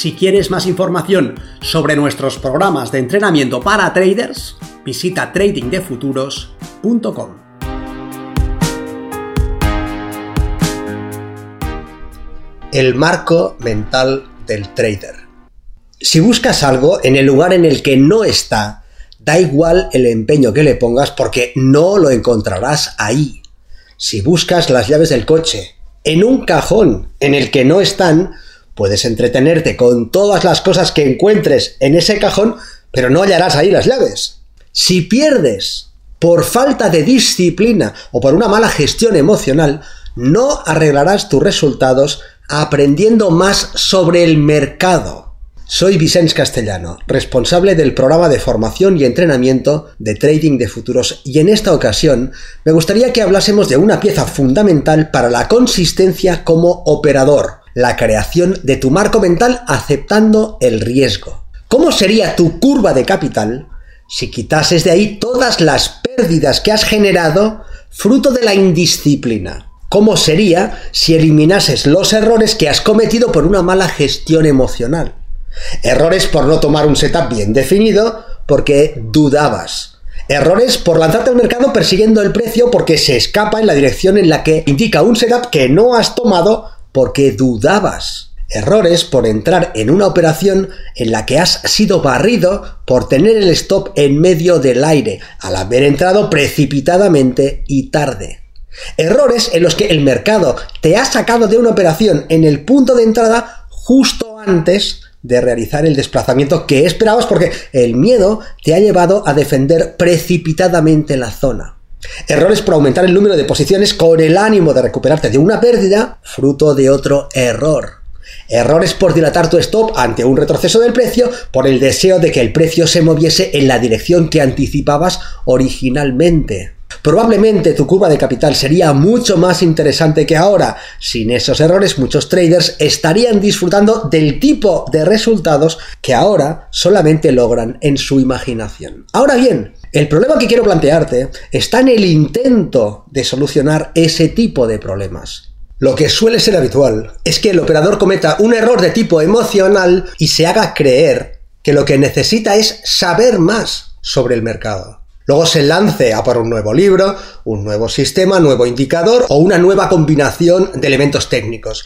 Si quieres más información sobre nuestros programas de entrenamiento para traders, visita tradingdefuturos.com. El marco mental del trader. Si buscas algo en el lugar en el que no está, da igual el empeño que le pongas porque no lo encontrarás ahí. Si buscas las llaves del coche en un cajón en el que no están, Puedes entretenerte con todas las cosas que encuentres en ese cajón, pero no hallarás ahí las llaves. Si pierdes por falta de disciplina o por una mala gestión emocional, no arreglarás tus resultados aprendiendo más sobre el mercado. Soy Vicente Castellano, responsable del programa de formación y entrenamiento de trading de futuros y en esta ocasión me gustaría que hablásemos de una pieza fundamental para la consistencia como operador, la creación de tu marco mental aceptando el riesgo. ¿Cómo sería tu curva de capital si quitases de ahí todas las pérdidas que has generado fruto de la indisciplina? ¿Cómo sería si eliminases los errores que has cometido por una mala gestión emocional? Errores por no tomar un setup bien definido porque dudabas. Errores por lanzarte al mercado persiguiendo el precio porque se escapa en la dirección en la que indica un setup que no has tomado porque dudabas. Errores por entrar en una operación en la que has sido barrido por tener el stop en medio del aire, al haber entrado precipitadamente y tarde. Errores en los que el mercado te ha sacado de una operación en el punto de entrada justo antes de realizar el desplazamiento que esperabas porque el miedo te ha llevado a defender precipitadamente la zona. Errores por aumentar el número de posiciones con el ánimo de recuperarte de una pérdida, fruto de otro error. Errores por dilatar tu stop ante un retroceso del precio por el deseo de que el precio se moviese en la dirección que anticipabas originalmente. Probablemente tu curva de capital sería mucho más interesante que ahora. Sin esos errores muchos traders estarían disfrutando del tipo de resultados que ahora solamente logran en su imaginación. Ahora bien, el problema que quiero plantearte está en el intento de solucionar ese tipo de problemas. Lo que suele ser habitual es que el operador cometa un error de tipo emocional y se haga creer que lo que necesita es saber más sobre el mercado. Luego se lance a por un nuevo libro, un nuevo sistema, nuevo indicador o una nueva combinación de elementos técnicos.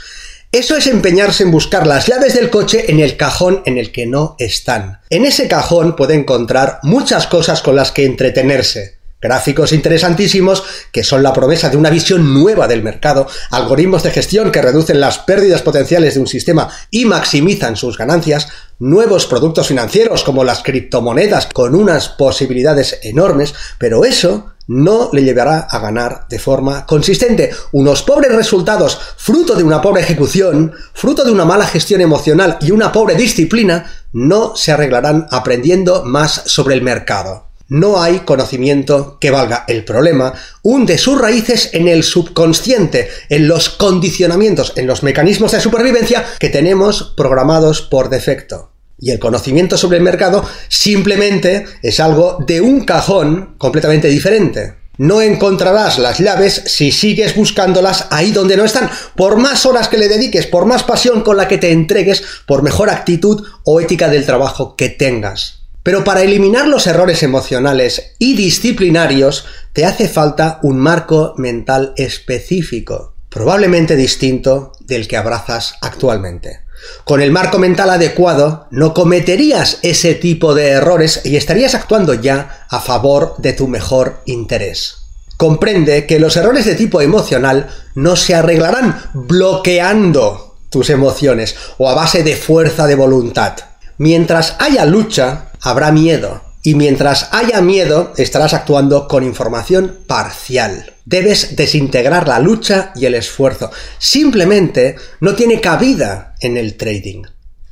Eso es empeñarse en buscar las llaves del coche en el cajón en el que no están. En ese cajón puede encontrar muchas cosas con las que entretenerse. Gráficos interesantísimos que son la promesa de una visión nueva del mercado, algoritmos de gestión que reducen las pérdidas potenciales de un sistema y maximizan sus ganancias, nuevos productos financieros como las criptomonedas con unas posibilidades enormes, pero eso no le llevará a ganar de forma consistente. Unos pobres resultados, fruto de una pobre ejecución, fruto de una mala gestión emocional y una pobre disciplina, no se arreglarán aprendiendo más sobre el mercado. No hay conocimiento que valga. El problema hunde sus raíces en el subconsciente, en los condicionamientos, en los mecanismos de supervivencia que tenemos programados por defecto. Y el conocimiento sobre el mercado simplemente es algo de un cajón completamente diferente. No encontrarás las llaves si sigues buscándolas ahí donde no están. Por más horas que le dediques, por más pasión con la que te entregues, por mejor actitud o ética del trabajo que tengas. Pero para eliminar los errores emocionales y disciplinarios, te hace falta un marco mental específico, probablemente distinto del que abrazas actualmente. Con el marco mental adecuado no cometerías ese tipo de errores y estarías actuando ya a favor de tu mejor interés. Comprende que los errores de tipo emocional no se arreglarán bloqueando tus emociones o a base de fuerza de voluntad. Mientras haya lucha, habrá miedo. Y mientras haya miedo, estarás actuando con información parcial. Debes desintegrar la lucha y el esfuerzo. Simplemente no tiene cabida en el trading.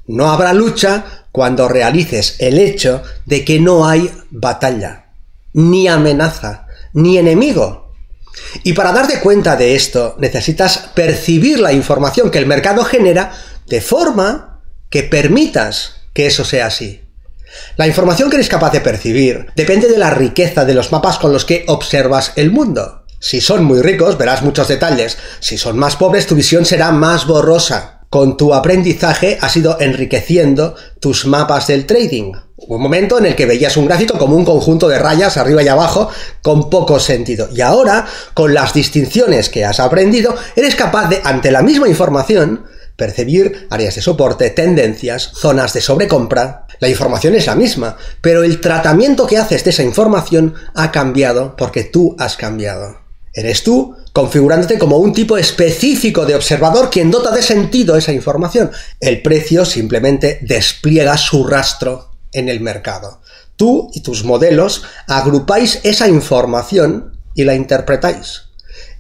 No habrá lucha cuando realices el hecho de que no hay batalla, ni amenaza, ni enemigo. Y para darte cuenta de esto, necesitas percibir la información que el mercado genera de forma que permitas que eso sea así. La información que eres capaz de percibir depende de la riqueza de los mapas con los que observas el mundo. Si son muy ricos, verás muchos detalles. Si son más pobres, tu visión será más borrosa. Con tu aprendizaje has ido enriqueciendo tus mapas del trading. un momento en el que veías un gráfico como un conjunto de rayas arriba y abajo con poco sentido. Y ahora, con las distinciones que has aprendido, eres capaz de, ante la misma información, percibir áreas de soporte, tendencias, zonas de sobrecompra. La información es la misma, pero el tratamiento que haces de esa información ha cambiado porque tú has cambiado. Eres tú configurándote como un tipo específico de observador quien dota de sentido esa información. El precio simplemente despliega su rastro en el mercado. Tú y tus modelos agrupáis esa información y la interpretáis.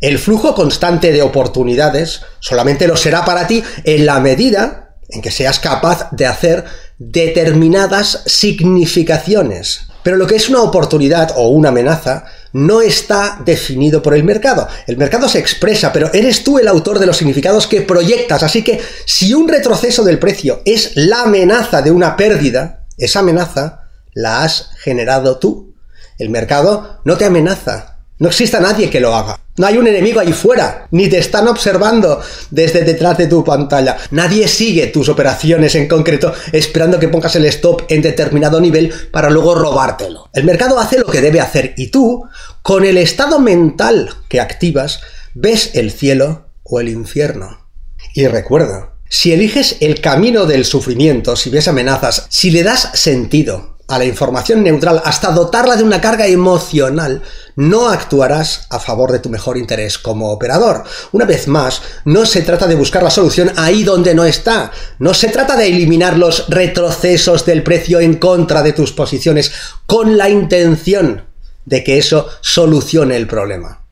El flujo constante de oportunidades solamente lo será para ti en la medida en que seas capaz de hacer determinadas significaciones. Pero lo que es una oportunidad o una amenaza no está definido por el mercado. El mercado se expresa, pero eres tú el autor de los significados que proyectas. Así que si un retroceso del precio es la amenaza de una pérdida, esa amenaza la has generado tú. El mercado no te amenaza, no existe nadie que lo haga. No hay un enemigo ahí fuera, ni te están observando desde detrás de tu pantalla. Nadie sigue tus operaciones en concreto esperando que pongas el stop en determinado nivel para luego robártelo. El mercado hace lo que debe hacer y tú, con el estado mental que activas, ves el cielo o el infierno. Y recuerda, si eliges el camino del sufrimiento, si ves amenazas, si le das sentido, a la información neutral hasta dotarla de una carga emocional, no actuarás a favor de tu mejor interés como operador. Una vez más, no se trata de buscar la solución ahí donde no está. No se trata de eliminar los retrocesos del precio en contra de tus posiciones con la intención de que eso solucione el problema.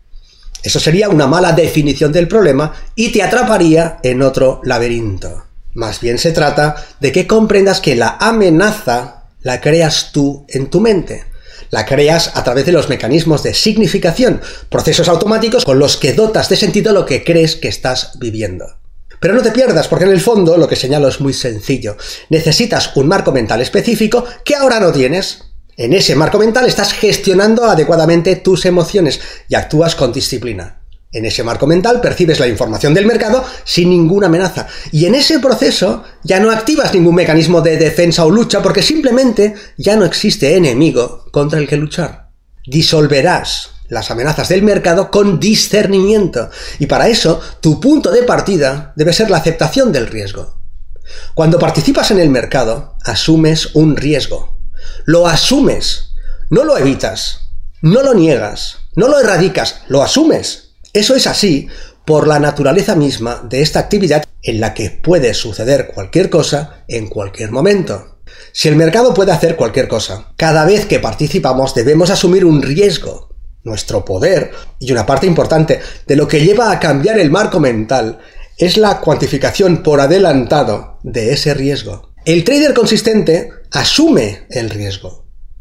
Eso sería una mala definición del problema y te atraparía en otro laberinto. Más bien se trata de que comprendas que la amenaza la creas tú en tu mente. La creas a través de los mecanismos de significación, procesos automáticos con los que dotas de sentido lo que crees que estás viviendo. Pero no te pierdas, porque en el fondo lo que señalo es muy sencillo. Necesitas un marco mental específico que ahora no tienes. En ese marco mental estás gestionando adecuadamente tus emociones y actúas con disciplina. En ese marco mental percibes la información del mercado sin ninguna amenaza. Y en ese proceso ya no activas ningún mecanismo de defensa o lucha porque simplemente ya no existe enemigo contra el que luchar. Disolverás las amenazas del mercado con discernimiento. Y para eso, tu punto de partida debe ser la aceptación del riesgo. Cuando participas en el mercado, asumes un riesgo. Lo asumes, no lo evitas, no lo niegas, no lo erradicas, lo asumes eso es así por la naturaleza misma de esta actividad en la que puede suceder cualquier cosa en cualquier momento. Si el mercado puede hacer cualquier cosa, cada vez que participamos debemos asumir un riesgo. Nuestro poder, y una parte importante de lo que lleva a cambiar el marco mental, es la cuantificación por adelantado de ese riesgo. El trader consistente asume el riesgo.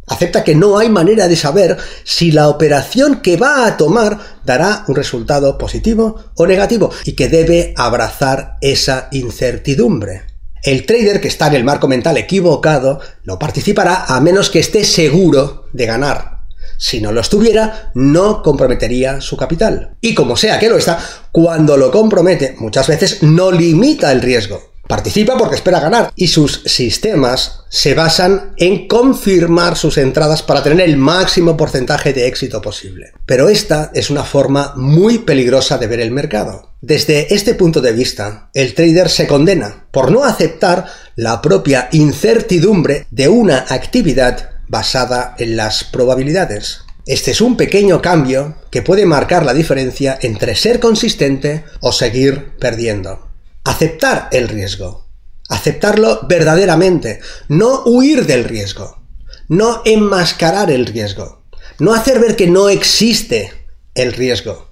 Acepta que no hay manera de saber si la operación que va a tomar dará un resultado positivo o negativo y que debe abrazar esa incertidumbre. El trader que está en el marco mental equivocado no participará a menos que esté seguro de ganar. Si no lo estuviera, no comprometería su capital. Y como sea que lo está, cuando lo compromete, muchas veces no limita el riesgo. Participa porque espera ganar y sus sistemas se basan en confirmar sus entradas para tener el máximo porcentaje de éxito posible. Pero esta es una forma muy peligrosa de ver el mercado. Desde este punto de vista, el trader se condena por no aceptar la propia incertidumbre de una actividad basada en las probabilidades. Este es un pequeño cambio que puede marcar la diferencia entre ser consistente o seguir perdiendo aceptar el riesgo, aceptarlo verdaderamente, no huir del riesgo, no enmascarar el riesgo, no hacer ver que no existe el riesgo,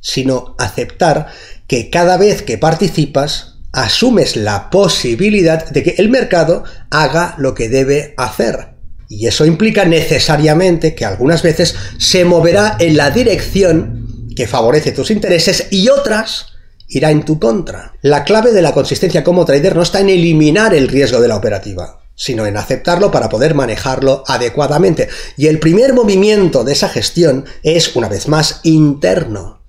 sino aceptar que cada vez que participas asumes la posibilidad de que el mercado haga lo que debe hacer. Y eso implica necesariamente que algunas veces se moverá en la dirección que favorece tus intereses y otras irá en tu contra. La clave de la consistencia como trader no está en eliminar el riesgo de la operativa, sino en aceptarlo para poder manejarlo adecuadamente. Y el primer movimiento de esa gestión es, una vez más, interno.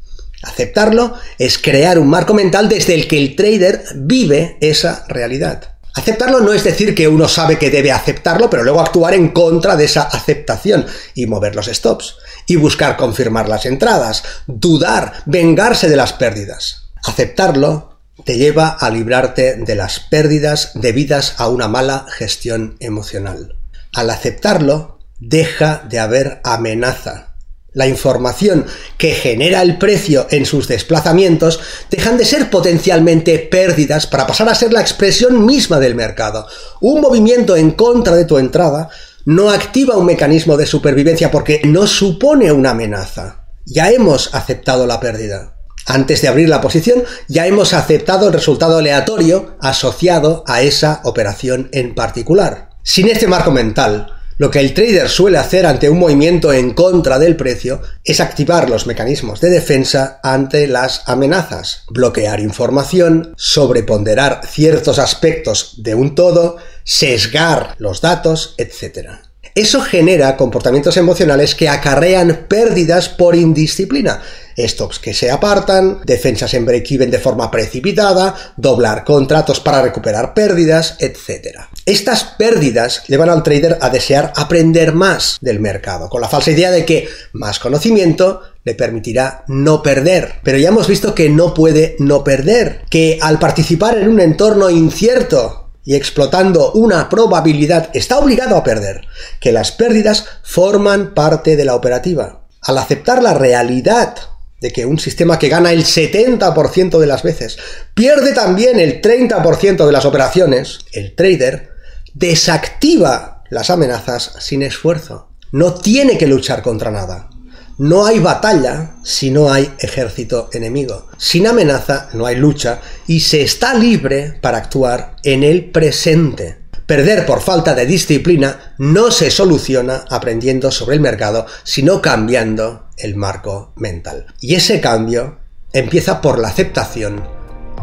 Aceptarlo es crear un marco mental desde el que el trader vive esa realidad. Aceptarlo no es decir que uno sabe que debe aceptarlo, pero luego actuar en contra de esa aceptación y mover los stops, y buscar confirmar las entradas, dudar, vengarse de las pérdidas. Aceptarlo te lleva a librarte de las pérdidas debidas a una mala gestión emocional. Al aceptarlo, deja de haber amenaza la información que genera el precio en sus desplazamientos dejan de ser potencialmente pérdidas para pasar a ser la expresión misma del mercado. Un movimiento en contra de tu entrada no activa un mecanismo de supervivencia porque no supone una amenaza. Ya hemos aceptado la pérdida. Antes de abrir la posición, ya hemos aceptado el resultado aleatorio asociado a esa operación en particular. Sin este marco mental, lo que el trader suele hacer ante un movimiento en contra del precio es activar los mecanismos de defensa ante las amenazas, bloquear información, sobreponderar ciertos aspectos de un todo, sesgar los datos, etc. Eso genera comportamientos emocionales que acarrean pérdidas por indisciplina. Stocks que se apartan, defensas en break-even de forma precipitada, doblar contratos para recuperar pérdidas, etc. Estas pérdidas llevan al trader a desear aprender más del mercado, con la falsa idea de que más conocimiento le permitirá no perder. Pero ya hemos visto que no puede no perder, que al participar en un entorno incierto, y explotando una probabilidad está obligado a perder, que las pérdidas forman parte de la operativa. Al aceptar la realidad de que un sistema que gana el 70% de las veces pierde también el 30% de las operaciones, el trader desactiva las amenazas sin esfuerzo. No tiene que luchar contra nada. No hay batalla si no hay ejército enemigo. Sin amenaza no hay lucha y se está libre para actuar en el presente. Perder por falta de disciplina no se soluciona aprendiendo sobre el mercado, sino cambiando el marco mental. Y ese cambio empieza por la aceptación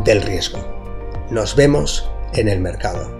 del riesgo. Nos vemos en el mercado.